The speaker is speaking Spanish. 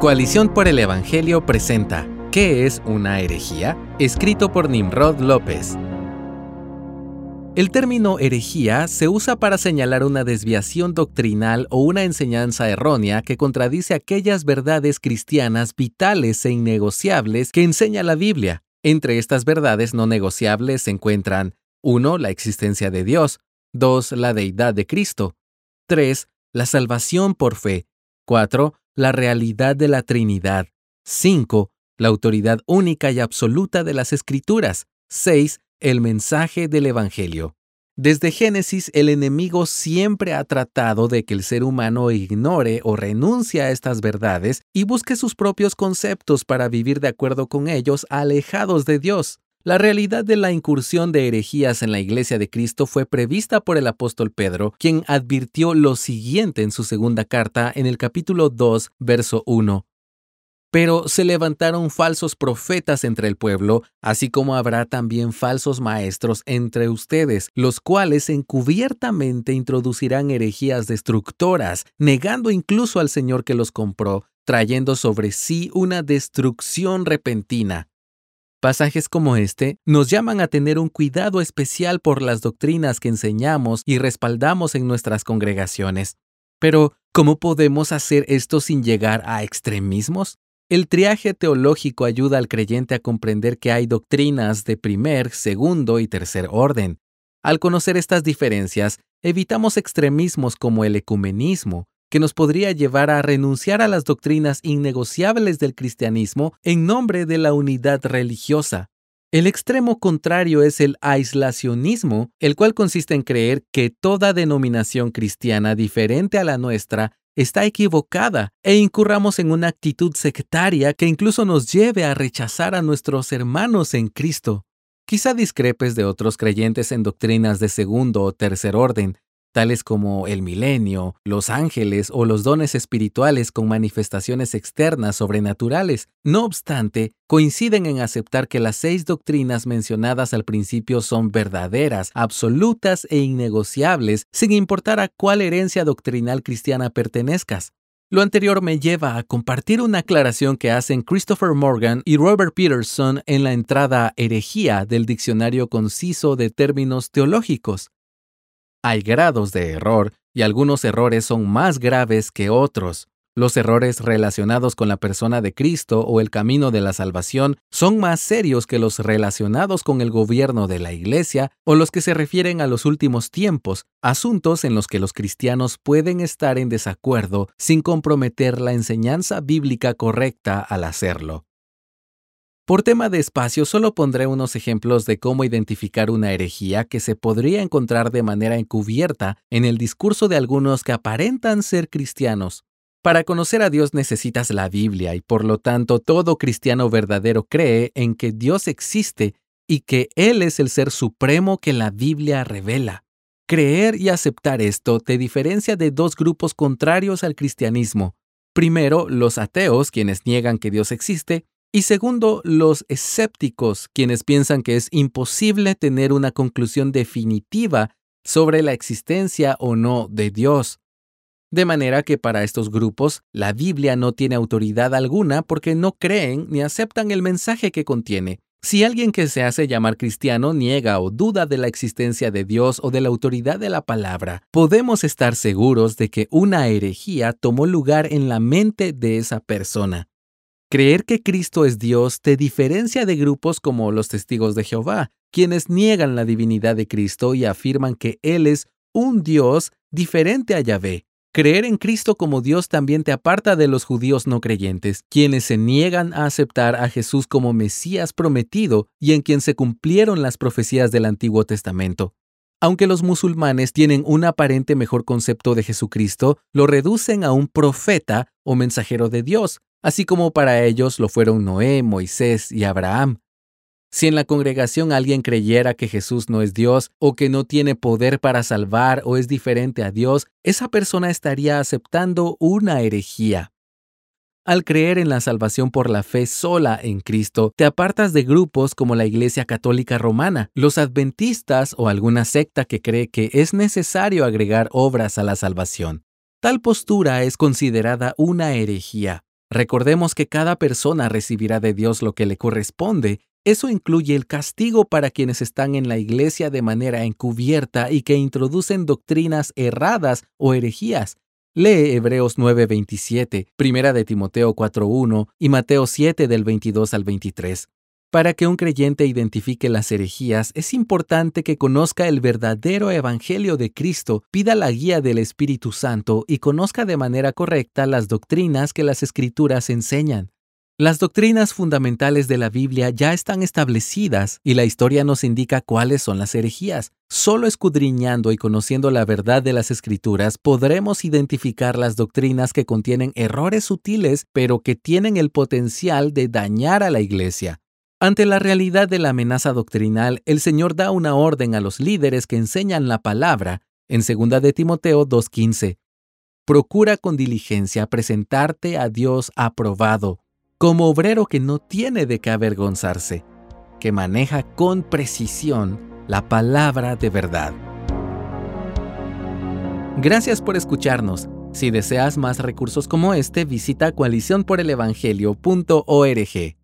Coalición por el Evangelio presenta ¿Qué es una herejía? Escrito por Nimrod López. El término herejía se usa para señalar una desviación doctrinal o una enseñanza errónea que contradice aquellas verdades cristianas vitales e innegociables que enseña la Biblia. Entre estas verdades no negociables se encuentran 1. La existencia de Dios, 2. La deidad de Cristo, 3. La salvación por fe, 4. La realidad de la Trinidad, 5. La autoridad única y absoluta de las Escrituras, 6 el mensaje del Evangelio. Desde Génesis, el enemigo siempre ha tratado de que el ser humano ignore o renuncie a estas verdades y busque sus propios conceptos para vivir de acuerdo con ellos, alejados de Dios. La realidad de la incursión de herejías en la Iglesia de Cristo fue prevista por el apóstol Pedro, quien advirtió lo siguiente en su segunda carta en el capítulo 2, verso 1. Pero se levantaron falsos profetas entre el pueblo, así como habrá también falsos maestros entre ustedes, los cuales encubiertamente introducirán herejías destructoras, negando incluso al Señor que los compró, trayendo sobre sí una destrucción repentina. Pasajes como este nos llaman a tener un cuidado especial por las doctrinas que enseñamos y respaldamos en nuestras congregaciones. Pero, ¿cómo podemos hacer esto sin llegar a extremismos? El triaje teológico ayuda al creyente a comprender que hay doctrinas de primer, segundo y tercer orden. Al conocer estas diferencias, evitamos extremismos como el ecumenismo, que nos podría llevar a renunciar a las doctrinas innegociables del cristianismo en nombre de la unidad religiosa. El extremo contrario es el aislacionismo, el cual consiste en creer que toda denominación cristiana diferente a la nuestra está equivocada e incurramos en una actitud sectaria que incluso nos lleve a rechazar a nuestros hermanos en Cristo. Quizá discrepes de otros creyentes en doctrinas de segundo o tercer orden, tales como el milenio, los ángeles o los dones espirituales con manifestaciones externas sobrenaturales. No obstante, coinciden en aceptar que las seis doctrinas mencionadas al principio son verdaderas, absolutas e innegociables, sin importar a cuál herencia doctrinal cristiana pertenezcas. Lo anterior me lleva a compartir una aclaración que hacen Christopher Morgan y Robert Peterson en la entrada herejía del Diccionario Conciso de Términos Teológicos. Hay grados de error y algunos errores son más graves que otros. Los errores relacionados con la persona de Cristo o el camino de la salvación son más serios que los relacionados con el gobierno de la Iglesia o los que se refieren a los últimos tiempos, asuntos en los que los cristianos pueden estar en desacuerdo sin comprometer la enseñanza bíblica correcta al hacerlo. Por tema de espacio, solo pondré unos ejemplos de cómo identificar una herejía que se podría encontrar de manera encubierta en el discurso de algunos que aparentan ser cristianos. Para conocer a Dios necesitas la Biblia y por lo tanto todo cristiano verdadero cree en que Dios existe y que Él es el ser supremo que la Biblia revela. Creer y aceptar esto te diferencia de dos grupos contrarios al cristianismo. Primero, los ateos, quienes niegan que Dios existe, y segundo, los escépticos, quienes piensan que es imposible tener una conclusión definitiva sobre la existencia o no de Dios. De manera que para estos grupos la Biblia no tiene autoridad alguna porque no creen ni aceptan el mensaje que contiene. Si alguien que se hace llamar cristiano niega o duda de la existencia de Dios o de la autoridad de la palabra, podemos estar seguros de que una herejía tomó lugar en la mente de esa persona. Creer que Cristo es Dios te diferencia de grupos como los testigos de Jehová, quienes niegan la divinidad de Cristo y afirman que Él es un Dios diferente a Yahvé. Creer en Cristo como Dios también te aparta de los judíos no creyentes, quienes se niegan a aceptar a Jesús como Mesías prometido y en quien se cumplieron las profecías del Antiguo Testamento. Aunque los musulmanes tienen un aparente mejor concepto de Jesucristo, lo reducen a un profeta o mensajero de Dios, así como para ellos lo fueron Noé, Moisés y Abraham. Si en la congregación alguien creyera que Jesús no es Dios o que no tiene poder para salvar o es diferente a Dios, esa persona estaría aceptando una herejía. Al creer en la salvación por la fe sola en Cristo, te apartas de grupos como la Iglesia Católica Romana, los adventistas o alguna secta que cree que es necesario agregar obras a la salvación. Tal postura es considerada una herejía. Recordemos que cada persona recibirá de Dios lo que le corresponde. Eso incluye el castigo para quienes están en la iglesia de manera encubierta y que introducen doctrinas erradas o herejías. Lee Hebreos 9:27, Primera de Timoteo 4:1 y Mateo 7 del 22 al 23. Para que un creyente identifique las herejías, es importante que conozca el verdadero Evangelio de Cristo, pida la guía del Espíritu Santo y conozca de manera correcta las doctrinas que las Escrituras enseñan. Las doctrinas fundamentales de la Biblia ya están establecidas y la historia nos indica cuáles son las herejías. Solo escudriñando y conociendo la verdad de las Escrituras podremos identificar las doctrinas que contienen errores sutiles pero que tienen el potencial de dañar a la Iglesia. Ante la realidad de la amenaza doctrinal, el Señor da una orden a los líderes que enseñan la palabra en 2 de Timoteo 2.15. Procura con diligencia presentarte a Dios aprobado, como obrero que no tiene de qué avergonzarse, que maneja con precisión la palabra de verdad. Gracias por escucharnos. Si deseas más recursos como este, visita coaliciónporelevangelio.org.